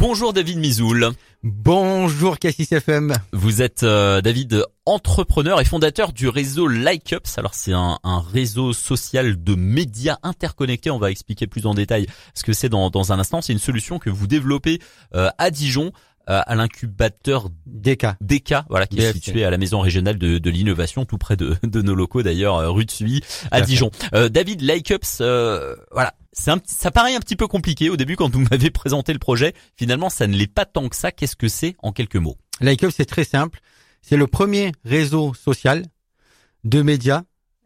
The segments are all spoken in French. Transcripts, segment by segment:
Bonjour David Mizoul. Bonjour Cassis FM. Vous êtes euh, David entrepreneur et fondateur du réseau LikeUps. Alors c'est un, réseau social de médias interconnectés. On va expliquer plus en détail ce que c'est dans, dans un instant. C'est une solution que vous développez euh, à Dijon à l'incubateur DK. DK, voilà, qui est situé à la maison régionale de, de l'innovation, tout près de, de, nos locaux d'ailleurs, rue de Suy, à Dijon. David LikeUps, voilà, c'est un, ça paraît un petit peu compliqué au début quand vous m'avez présenté le projet. Finalement, ça ne l'est pas tant que ça. Qu'est-ce que c'est en quelques mots? LikeUp, c'est très simple. C'est le premier réseau social de médias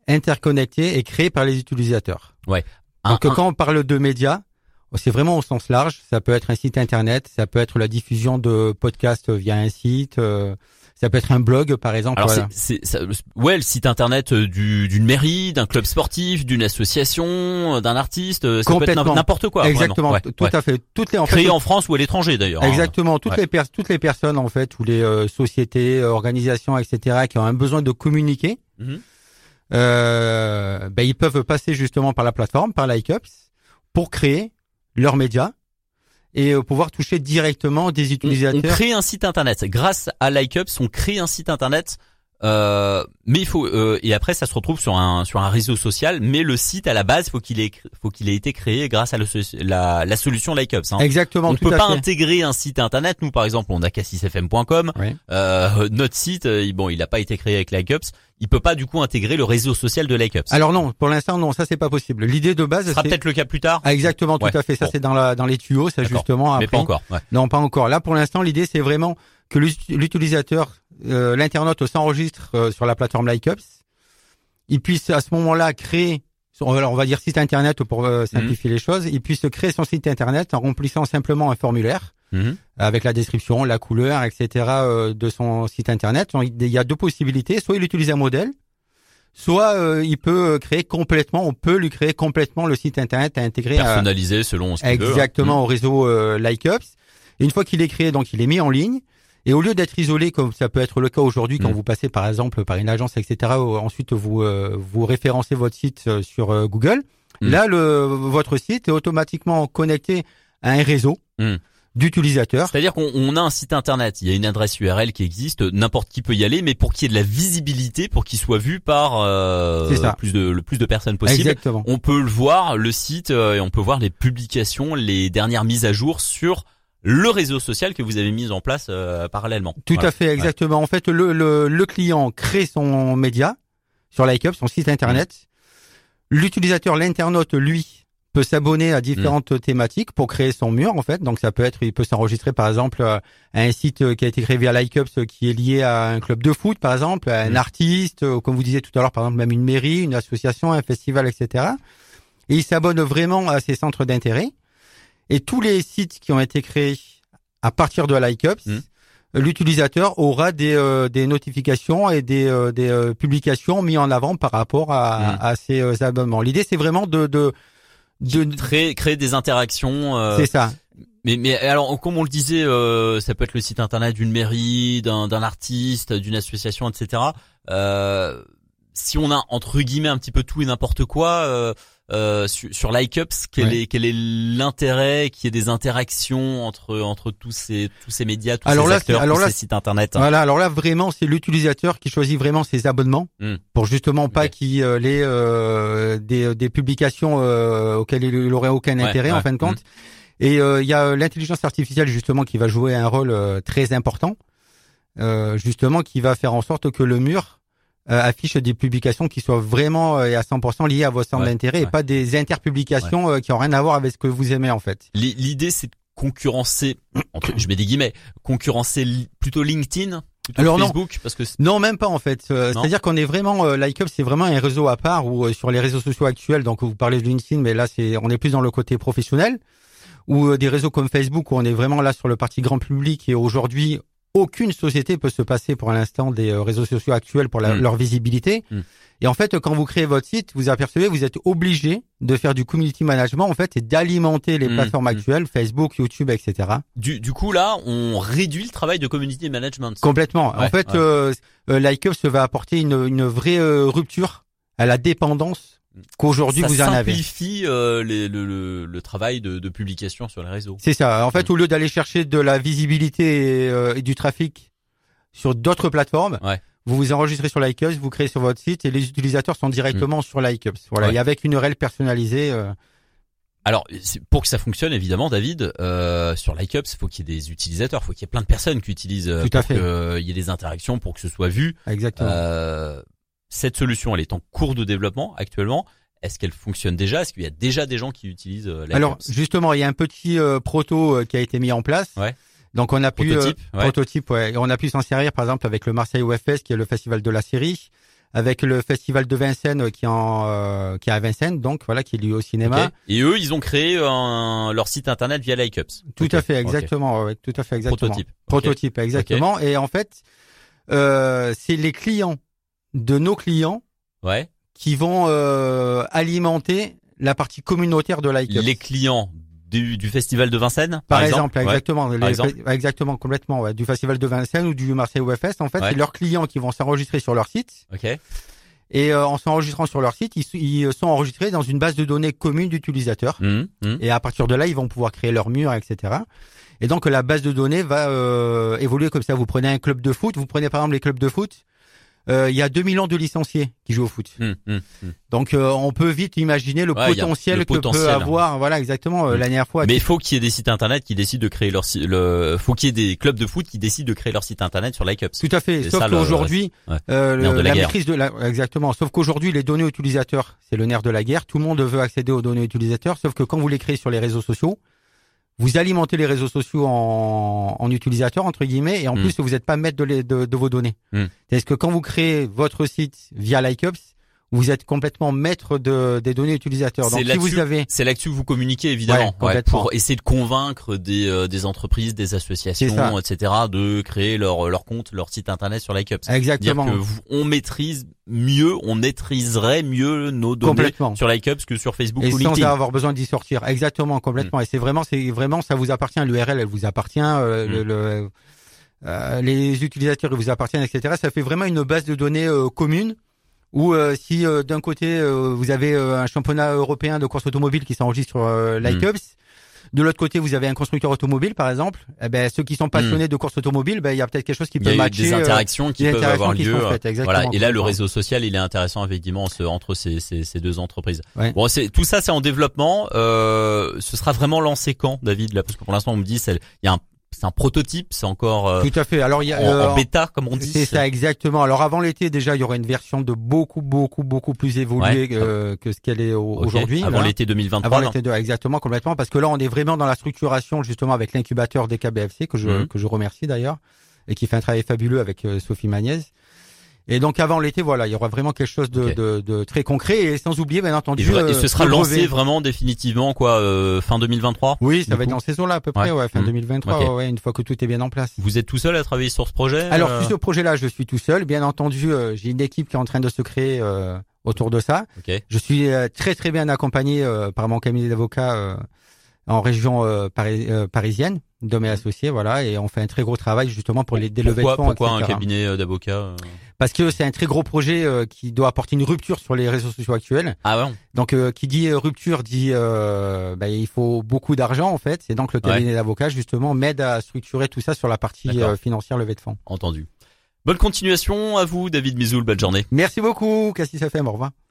interconnectés et créé par les utilisateurs. Ouais. Donc quand on parle de médias, c'est vraiment au sens large. Ça peut être un site internet, ça peut être la diffusion de podcasts via un site. Euh, ça peut être un blog, par exemple. Alors c'est, ouais, le site internet euh, du, d'une mairie, d'un club sportif, d'une association, euh, d'un artiste. Euh, ça peut être n'importe quoi. Exactement, tout à fait. Toutes les en créées en France ou à l'étranger d'ailleurs. Hein. Exactement, toutes les toutes les personnes en fait ou les sociétés, organisations, etc. qui ont un besoin de communiquer. Mhm. ben, ils peuvent passer justement par la plateforme, par LikeUps, pour créer leurs médias et euh, pouvoir toucher directement des utilisateurs. On, crée un site internet grâce à LikeUps, on crée un site internet. Euh, mais il faut euh, et après ça se retrouve sur un sur un réseau social mais le site à la base faut qu'il ait faut qu'il ait été créé grâce à le, la, la solution LikeUps hein. exactement on ne peut pas intégrer un site internet nous par exemple on a cassisfm.com euh, notre site euh, bon il n'a pas été créé avec LikeUps il peut pas du coup intégrer le réseau social de LikeUps. Alors non, pour l'instant non, ça c'est pas possible. L'idée de base, ce sera peut-être le cas plus tard. Ah, exactement, tout à fait. Ça c'est dans la dans les tuyaux, ça justement. Après. Mais pas encore. Ouais. Non, pas encore. Là pour l'instant, l'idée c'est vraiment que l'utilisateur, euh, l'internaute s'enregistre euh, sur la plateforme LikeUps. Il puisse à ce moment-là créer on va dire site internet pour euh, simplifier mhm. les choses, il puisse créer son site internet en remplissant simplement un formulaire mhm. avec la description, la couleur, etc. Euh, de son site internet. Il y a deux possibilités. Soit il utilise un modèle, soit euh, il peut créer complètement, on peut lui créer complètement le site internet à intégrer personnalisé selon ce qu'il veut. Hein. Exactement mhm. au réseau LikeUps. Et une fois qu'il est créé, donc il est mis en ligne. Et au lieu d'être isolé, comme ça peut être le cas aujourd'hui quand mm. vous passez par exemple par une agence, etc., ensuite vous euh, vous référencez votre site euh, sur euh, Google, mm. là le votre site est automatiquement connecté à un réseau. Mm. d'utilisateurs. C'est-à-dire qu'on a un site internet, il y a une adresse URL qui existe, n'importe qui peut y aller, mais pour qu'il y ait de la visibilité, pour qu'il soit vu par plus de le plus de personnes possible, Exactement. on peut le voir le site et on peut voir les publications, les dernières mises à jour sur le réseau social que vous avez mis en place euh, parallèlement. Tout à fait, exactement. En fait, le, le, le, client crée son média sur LikeUp, son site internet. L'utilisateur, l'internaute, lui, peut s'abonner à différentes mm. thématiques pour créer son mur, en fait. Donc, ça peut être, il peut s'enregistrer, par exemple, à un site qui a été créé via LikeUp, qui est lié à un club de foot, par exemple, à un mm. artiste, comme vous disiez tout à l'heure, par exemple, même une mairie, une association, un festival, etc. Et il s'abonne vraiment à ces centres d'intérêt. Et tous les sites qui ont été créés à partir de LikeUps, hmm. l'utilisateur aura des, euh, des notifications et des, euh, des euh, publications mis en avant par rapport à, hmm. à ces abonnements. L'idée, c'est vraiment de, de, de créer, créer des interactions. c'est ça. Mais, mais alors, comme on le disait, ça peut être le site internet d'une mairie, d'un, artiste, d'une association, etc. si on a entre guillemets un petit peu tout et n'importe quoi euh, sur, sur LikeUps, quel est quel est l'intérêt qu'il y ait des interactions entre entre tous ces tous ces médias, tous ces acteurs, tous ces sites internet. Voilà, alors là vraiment c'est l'utilisateur qui choisit vraiment ses abonnements hmm. pour justement pas qu'il euh, ait euh, des des publications euh, auxquelles il aurait aucun intérêt en fin de compte. Hmm. Et il y a l'intelligence artificielle justement qui va jouer un rôle très important, justement qui va faire en sorte que le mur euh, affiche des publications qui soient vraiment euh, et à 100% liées à vos centres d'intérêt et pas des interpublications euh, qui ont rien à voir avec ce que vous aimez en fait. L'idée c'est de concurrencer, je mets des guillemets, concurrencer plutôt LinkedIn plutôt Alors Facebook non. parce que non même pas en fait. C'est-à-dire qu'on est vraiment euh, LikeUp c'est vraiment un réseau à part ou sur les réseaux sociaux actuels donc vous parlez de LinkedIn mais là c'est on est plus dans le côté professionnel ou des réseaux comme Facebook où on est vraiment là sur le parti grand public et aujourd'hui aucune société peut se passer pour l'instant des euh, réseaux sociaux actuels pour hmm. leur visibilité. Hmm. Et en fait, quand vous créez votre site, vous apercevez, vous êtes obligé de faire du community management en fait et d'alimenter les hmm. plateformes actuelles, Facebook, YouTube, etc. Du, du coup, là, on réduit le travail de community management. Complètement. en fait, ouais. euh, euh va apporter une, une vraie euh, rupture à la dépendance qu'aujourd'hui vous en avez. Ça simplifie euh, les, le, le, le, travail de, de, publication sur les réseaux. C'est ça. En fait, au lieu d'aller chercher de la visibilité et, euh, et du trafic sur d'autres plateformes, ouais. vous vous enregistrez sur Likeus, vous créez sur votre site et les utilisateurs sont directement mm. sur Likeus. Voilà, ouais. et avec une URL personnalisée. Euh, alors, pour que ça fonctionne, évidemment, David, sur LikeUps, il faut qu'il y ait des utilisateurs, il faut qu'il y ait plein de personnes qui utilisent, Tout à pour qu'il y ait des interactions, pour que ce soit vu. Exactement. Euh, cette solution, elle est en cours de développement actuellement. Est-ce qu'elle fonctionne déjà? Est-ce qu'il y a déjà des gens qui utilisent euh, Alors, justement, il y a un petit euh, proto euh, qui a été mis en place. Ouais. Donc, on a pu prototype, ouais. prototype, ouais. On a pu s'en servir, par exemple, avec le Marseille OFS, qui est le festival de la série avec le festival de Vincennes qui est en euh, qui est à Vincennes donc voilà qui est lié au cinéma okay. et eux ils ont créé un, leur site internet via Likeups tout okay. à fait exactement okay. ouais, tout à fait exactement prototype prototype exactement et en fait euh, c'est les clients de nos clients ouais qui vont euh, alimenter la partie communautaire de Likeups les clients du, du, festival de Vincennes par, par exemple, exemple, exactement les, par exemple. exactement complètement ouais. du festival de Vincennes ou du Marseille OFS en fait ouais. c'est leurs clients qui vont s'enregistrer sur leur site ok et euh, en s'enregistrant sur leur site, ils, ils, sont enregistrés dans une base de données commune d'utilisateurs. Mmh, mmh. Et à partir de là, ils vont pouvoir créer leur mur, etc. Et donc la base de données va euh, évoluer comme ça. Vous prenez un club de foot, vous prenez par exemple les clubs de foot. Euh, il y a 2 millions de licenciés qui jouent au foot. Mmh, donc euh, on peut vite imaginer le ouais, potentiel le que potentiel. peut avoir. Voilà exactement. Mmh. La dernière fois. Mais il faut qu'il y ait des sites internet qui décident de créer leur site. Le faut qu'il y ait des clubs de foot qui décident de créer leur site internet sur Likeups. Tout à fait. Sauf qu'aujourd'hui, ouais. euh, la, la maîtrise de la exactement. Sauf qu'aujourd'hui, les données utilisateurs, c'est le nerf de la guerre. Tout le monde veut accéder aux données utilisateurs. Sauf que quand vous les créez sur les réseaux sociaux, vous alimentez les réseaux sociaux en, en utilisateurs entre guillemets et en Mm. plus vous n'êtes pas maître de, les, de, de, vos données. Mm. C'est-à-dire que quand vous créez votre site via Likeups, vous êtes complètement maître de, des données utilisateurs. Donc si vous avez, c'est là-dessus que vous communiquez évidemment, ouais, ouais, pour essayer de convaincre des, euh, des entreprises, des associations, etc., de créer leur leur compte, leur site internet sur Likeups. Exactement. Que vous, on maîtrise mieux, on maîtriserait mieux nos données sur Likeups que sur Facebook et ou sans LinkedIn. avoir besoin d'y sortir. Exactement, complètement. Mm. Et c'est vraiment, c'est vraiment, ça vous appartient. L'URL, elle vous appartient. Euh, mm. le, le euh, les utilisateurs, ils vous appartiennent, etc. Ça fait vraiment une base de données euh, commune ou euh, si euh, d'un côté euh, vous avez un championnat européen de course automobile qui s'enregistre sur euh, Likeups, mmh. de l'autre côté vous avez un constructeur automobile par exemple, eh ben ceux qui sont passionnés mmh. de course automobile, ben il y a peut-être quelque chose qui peut matcher. des interactions qui des peuvent interactions avoir qui lieu. Faites, voilà. Et là le réseau social il est intéressant effectivement entre ces, ces, ces deux entreprises. Ouais. Bon c'est tout ça c'est en développement. Euh, ce sera vraiment lancé quand David? Là parce que pour l'instant on me dit il y a un c'est un prototype, c'est encore euh, tout à fait. Alors il y a en, euh, en bêta comme on dit. C'est ça exactement. Alors avant l'été déjà, il y aura une version de beaucoup beaucoup beaucoup plus évoluée ouais. euh, que ce qu'elle est aujourd'hui. Avant l'été 2023. Avant l'été de exactement complètement parce que là on est vraiment dans la structuration justement avec l'incubateur des KBFC que je Mhm. mmh. que je remercie d'ailleurs et qui fait un travail fabuleux avec euh, Sophie Magnez. Et donc avant l'été, voilà, il y aura vraiment quelque chose de, Okay. de, de très concret et sans oublier bien entendu. Et, vra- et euh, ce sera lancé brevet. vraiment définitivement quoi euh, fin 2023. Oui, ça va être dans ces eaux-là à peu près, Ouais. ouais, fin Mhm. 2023, Ok. ouais, une fois que tout est bien en place. Vous êtes tout seul à travailler sur ce projet Alors euh sur ce projet-là, je suis tout seul. Bien entendu, euh, j'ai une équipe qui est en train de se créer euh, autour de ça. Ok. Je suis euh, très très bien accompagné euh, par mon cabinet d'avocats euh, en région euh, pari- euh, parisienne, de mes associés, voilà, et on fait un très gros travail justement pour les délever de Pourquoi, fonds, pourquoi un cabinet euh, d'avocats euh Parce que c'est un très gros projet euh, qui doit apporter une rupture sur les réseaux sociaux actuels. Ah ouais. Donc euh, qui dit euh, rupture dit euh, bah, il faut beaucoup d'argent en fait. Et donc le cabinet d'avocats justement m'aide à structurer tout ça sur la partie euh, financière levée de fonds. Entendu. Bonne continuation à vous, David Mizoul. Belle journée. Merci beaucoup, Cassis FM, au revoir.